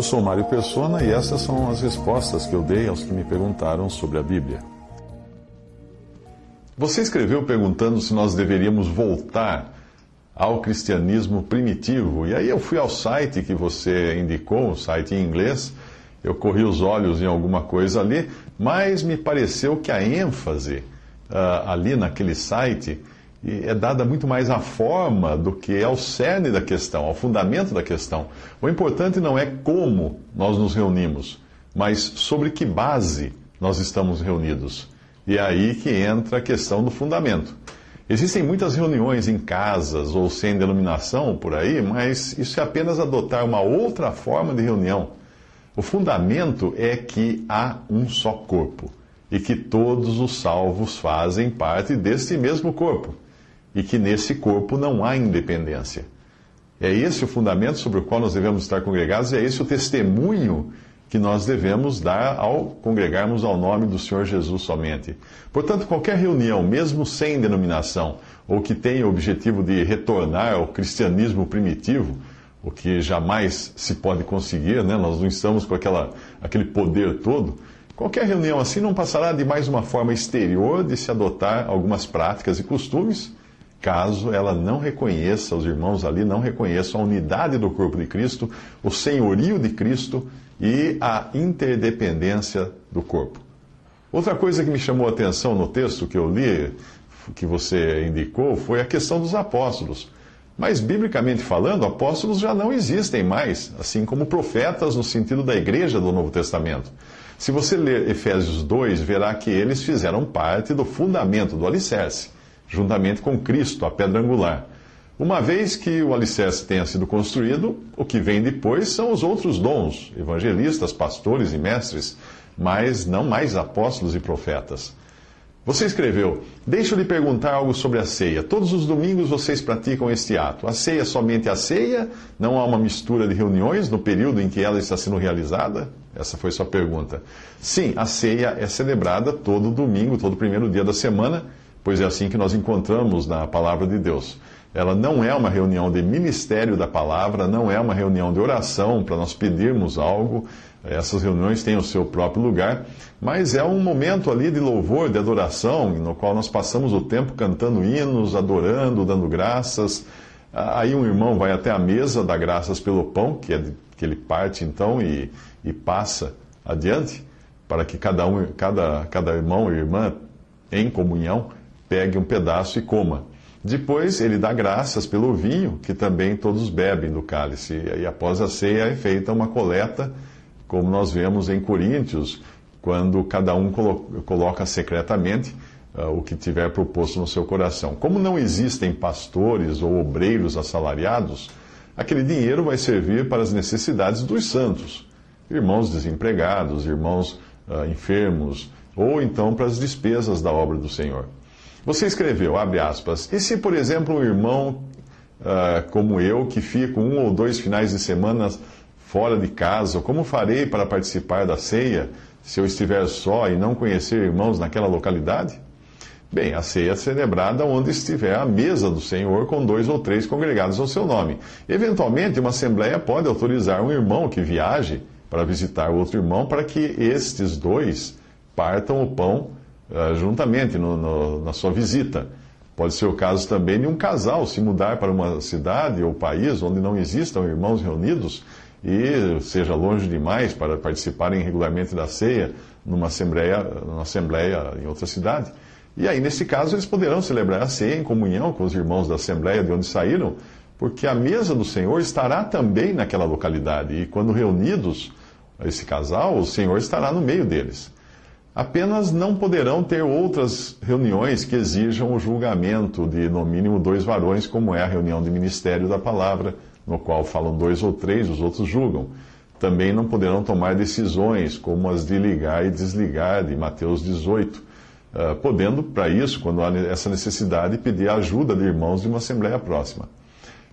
Eu sou Mário Persona e essas são as respostas que eu dei aos que me perguntaram sobre a Bíblia. Você escreveu perguntando se nós deveríamos voltar ao cristianismo primitivo. E aí eu fui ao site que você indicou, o site em inglês, eu corri os olhos em alguma coisa ali, mas me pareceu que a ênfase uh, ali naquele site é dada muito mais à forma do que ao cerne da questão, ao fundamento da questão. O importante não é como nós nos reunimos, mas sobre que base nós estamos reunidos. E é aí que entra a questão do fundamento. Existem muitas reuniões em casas ou sem denominação por aí, mas isso é apenas adotar uma outra forma de reunião. O fundamento é que há um só corpo e que todos os salvos fazem parte deste mesmo corpo e que nesse corpo não há independência. É esse o fundamento sobre o qual nós devemos estar congregados, e é esse o testemunho que nós devemos dar ao congregarmos ao nome do Senhor Jesus somente. Portanto, qualquer reunião, mesmo sem denominação, ou que tenha o objetivo de retornar ao cristianismo primitivo, o que jamais se pode conseguir, né? nós não estamos com aquela, aquele poder todo. Qualquer reunião assim não passará de mais uma forma exterior de se adotar algumas práticas e costumes, caso ela não reconheça, os irmãos ali não reconheçam a unidade do corpo de Cristo, o senhorio de Cristo e a interdependência do corpo. Outra coisa que me chamou a atenção no texto que eu li, que você indicou, foi a questão dos apóstolos. Mas, biblicamente falando, apóstolos já não existem mais, assim como profetas no sentido da igreja do Novo Testamento. Se você ler Efésios 2, verá que eles fizeram parte do fundamento do alicerce, juntamente com Cristo, a pedra angular. Uma vez que o alicerce tenha sido construído, o que vem depois são os outros dons, evangelistas, pastores e mestres, mas não mais apóstolos e profetas. Você escreveu: Deixa eu lhe perguntar algo sobre a ceia. Todos os domingos vocês praticam este ato. A ceia é somente a ceia? Não há uma mistura de reuniões no período em que ela está sendo realizada? Essa foi sua pergunta. Sim, a ceia é celebrada todo domingo, todo primeiro dia da semana, pois é assim que nós encontramos na palavra de Deus. Ela não é uma reunião de ministério da palavra, não é uma reunião de oração para nós pedirmos algo. Essas reuniões têm o seu próprio lugar, mas é um momento ali de louvor, de adoração, no qual nós passamos o tempo cantando hinos, adorando, dando graças. Aí um irmão vai até a mesa, dá graças pelo pão, que, é, que ele parte então e, e passa adiante, para que cada, um, cada, cada irmão e irmã, em comunhão, pegue um pedaço e coma. Depois ele dá graças pelo vinho, que também todos bebem do cálice. E após a ceia é feita uma coleta, como nós vemos em Coríntios, quando cada um coloca secretamente uh, o que tiver proposto no seu coração. Como não existem pastores ou obreiros assalariados, aquele dinheiro vai servir para as necessidades dos santos, irmãos desempregados, irmãos uh, enfermos, ou então para as despesas da obra do Senhor. Você escreveu, abre aspas, e se, por exemplo, um irmão uh, como eu, que fico um ou dois finais de semana fora de casa, como farei para participar da ceia se eu estiver só e não conhecer irmãos naquela localidade? Bem, a ceia é celebrada onde estiver a mesa do Senhor com dois ou três congregados ao seu nome. Eventualmente, uma assembleia pode autorizar um irmão que viaje para visitar outro irmão para que estes dois partam o pão juntamente no, no, na sua visita. Pode ser o caso também de um casal se mudar para uma cidade ou país onde não existam irmãos reunidos e seja longe demais para participarem regularmente da ceia numa assembleia, numa assembleia em outra cidade. E aí, nesse caso, eles poderão celebrar a ceia em comunhão com os irmãos da assembleia de onde saíram, porque a mesa do Senhor estará também naquela localidade. E quando reunidos, esse casal, o Senhor estará no meio deles. Apenas não poderão ter outras reuniões que exijam o julgamento de, no mínimo, dois varões, como é a reunião de ministério da palavra, no qual falam dois ou três, os outros julgam. Também não poderão tomar decisões, como as de ligar e desligar, de Mateus 18, ah, podendo, para isso, quando há essa necessidade, pedir a ajuda de irmãos de uma assembleia próxima.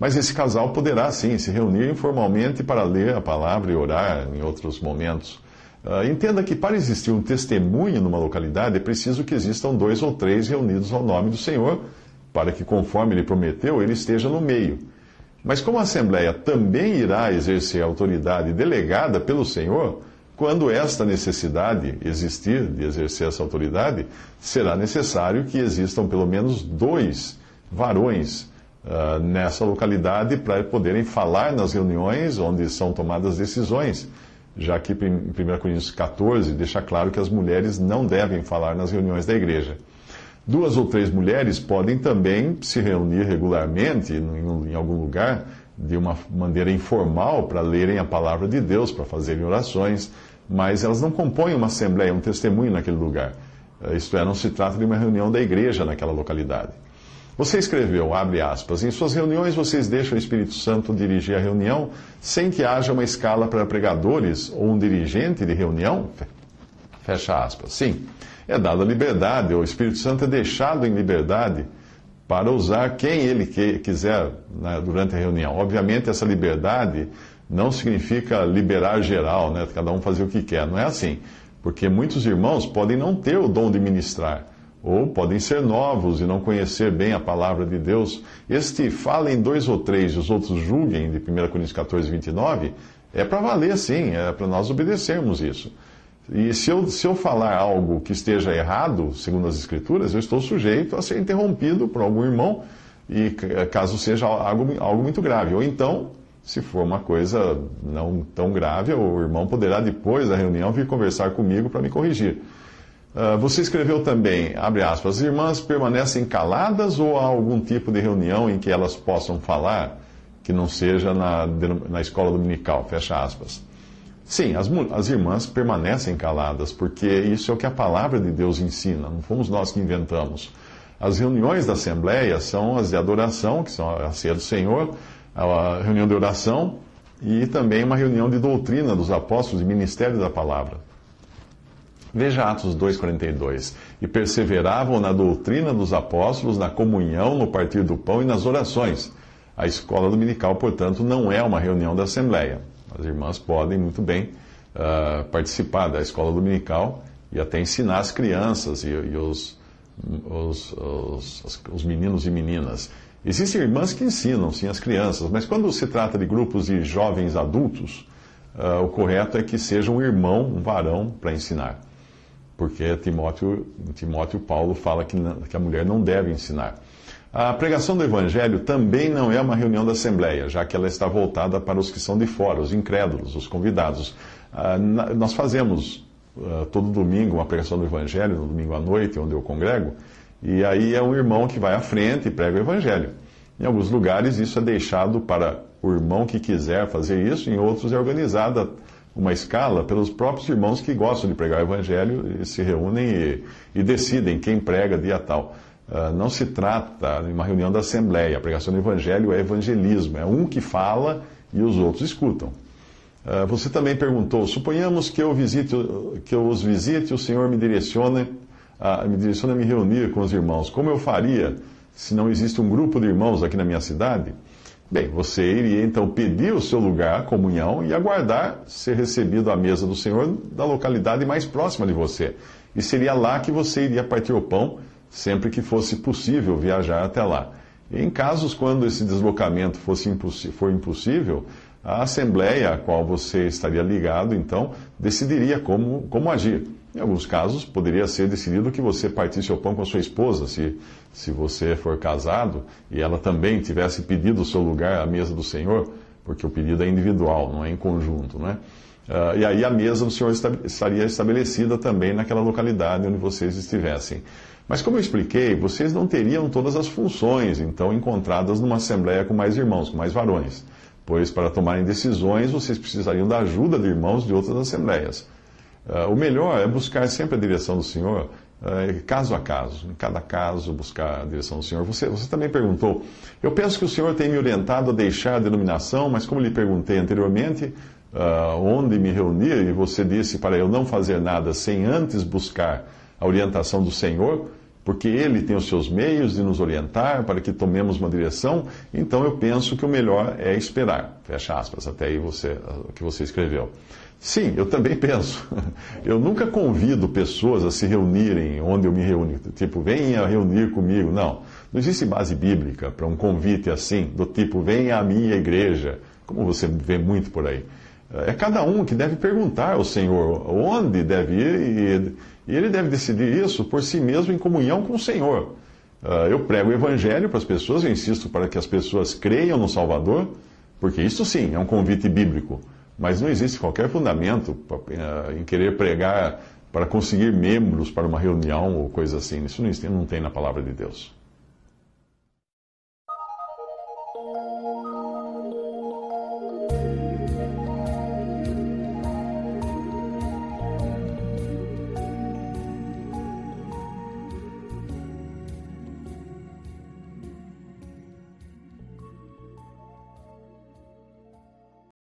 Mas esse casal poderá, sim, se reunir informalmente para ler a palavra e orar em outros momentos. Uh, entenda que para existir um testemunho numa localidade é preciso que existam dois ou três reunidos ao nome do Senhor, para que, conforme ele prometeu, ele esteja no meio. Mas como a Assembleia também irá exercer a autoridade delegada pelo Senhor, quando esta necessidade existir de exercer essa autoridade, será necessário que existam pelo menos dois varões uh, nessa localidade para poderem falar nas reuniões onde são tomadas decisões já que em 1 Coríntios 14 deixa claro que as mulheres não devem falar nas reuniões da igreja. Duas ou três mulheres podem também se reunir regularmente em algum lugar, de uma maneira informal, para lerem a palavra de Deus, para fazerem orações, mas elas não compõem uma assembleia, um testemunho naquele lugar. Isto é, não se trata de uma reunião da igreja naquela localidade. Você escreveu, abre aspas, em suas reuniões vocês deixam o Espírito Santo dirigir a reunião sem que haja uma escala para pregadores ou um dirigente de reunião? Fecha aspas. Sim, é dada liberdade, o Espírito Santo é deixado em liberdade para usar quem ele quiser né, durante a reunião. Obviamente, essa liberdade não significa liberar geral, né, cada um fazer o que quer. Não é assim, porque muitos irmãos podem não ter o dom de ministrar ou podem ser novos e não conhecer bem a palavra de Deus. Este fala em dois ou três e os outros julguem, de 1 Coríntios 14, 29, é para valer sim, é para nós obedecermos isso. E se eu, se eu falar algo que esteja errado, segundo as Escrituras, eu estou sujeito a ser interrompido por algum irmão, e caso seja algo, algo muito grave. Ou então, se for uma coisa não tão grave, o irmão poderá, depois da reunião, vir conversar comigo para me corrigir. Uh, você escreveu também, abre aspas, as irmãs permanecem caladas ou há algum tipo de reunião em que elas possam falar que não seja na, na escola dominical? Fecha aspas. Sim, as, as irmãs permanecem caladas, porque isso é o que a palavra de Deus ensina, não fomos nós que inventamos. As reuniões da Assembleia são as de adoração, que são a ceia do Senhor, a reunião de oração e também uma reunião de doutrina dos apóstolos e ministério da palavra. Veja Atos 2,42. E perseveravam na doutrina dos apóstolos, na comunhão, no partir do pão e nas orações. A escola dominical, portanto, não é uma reunião da Assembleia. As irmãs podem muito bem uh, participar da escola dominical e até ensinar as crianças e, e os, os, os, os, meninos e meninas. Existem irmãs que ensinam, sim, as crianças, mas quando se trata de grupos de jovens adultos, uh, o correto é que seja um irmão, um varão, para ensinar porque Timóteo, Timóteo Paulo fala que, que a mulher não deve ensinar. A pregação do Evangelho também não é uma reunião da Assembleia, já que ela está voltada para os que são de fora, os incrédulos, os convidados. Ah, nós fazemos ah, todo domingo uma pregação do Evangelho, no domingo à noite, onde eu congrego, e aí é um irmão que vai à frente e prega o Evangelho. Em alguns lugares isso é deixado para o irmão que quiser fazer isso, em outros é organizada uma escala pelos próprios irmãos que gostam de pregar o evangelho e se reúnem e, e decidem quem prega dia tal. Uh, não se trata de uma reunião da Assembleia. A pregação do Evangelho é evangelismo. É um que fala e os outros escutam. Uh, você também perguntou: suponhamos que eu, visite, que eu os visite o Senhor me direcione, me direcione a me reunir com os irmãos. Como eu faria se não existe um grupo de irmãos aqui na minha cidade? Bem, você iria então pedir o seu lugar, comunhão, e aguardar ser recebido à mesa do Senhor da localidade mais próxima de você. E seria lá que você iria partir o pão, sempre que fosse possível viajar até lá. Em casos quando esse deslocamento fosse for impossível, a assembleia a qual você estaria ligado, então, decidiria como, como agir. Em alguns casos, poderia ser decidido que você partisse o pão com a sua esposa, se, se você for casado e ela também tivesse pedido o seu lugar à mesa do Senhor, porque o pedido é individual, não é em conjunto, né? Uh, e aí a mesa do Senhor estaria estabelecida também naquela localidade onde vocês estivessem. Mas como eu expliquei, vocês não teriam todas as funções, então, encontradas numa assembleia com mais irmãos, com mais varões. Pois para tomarem decisões, vocês precisariam da ajuda de irmãos de outras assembleias. Uh, o melhor é buscar sempre a direção do Senhor, uh, caso a caso, em cada caso buscar a direção do Senhor. Você, você também perguntou, eu penso que o Senhor tem me orientado a deixar a denominação, mas como lhe perguntei anteriormente, uh, onde me reunir, e você disse para eu não fazer nada sem antes buscar a orientação do Senhor, porque Ele tem os seus meios de nos orientar para que tomemos uma direção, então eu penso que o melhor é esperar. Fecha aspas, até aí você, o que você escreveu. Sim, eu também penso. Eu nunca convido pessoas a se reunirem onde eu me reúno. Tipo, venha reunir comigo. Não. Não existe base bíblica para um convite assim, do tipo, venha à minha igreja, como você vê muito por aí. É cada um que deve perguntar ao Senhor onde deve ir e ele deve decidir isso por si mesmo em comunhão com o Senhor. Ah, eu prego o Evangelho para as pessoas, eu insisto para que as pessoas creiam no Salvador, porque isso sim é um convite bíblico. Mas não existe qualquer fundamento ah, em querer pregar para conseguir membros para uma reunião ou coisa assim. Isso não tem na palavra de Deus.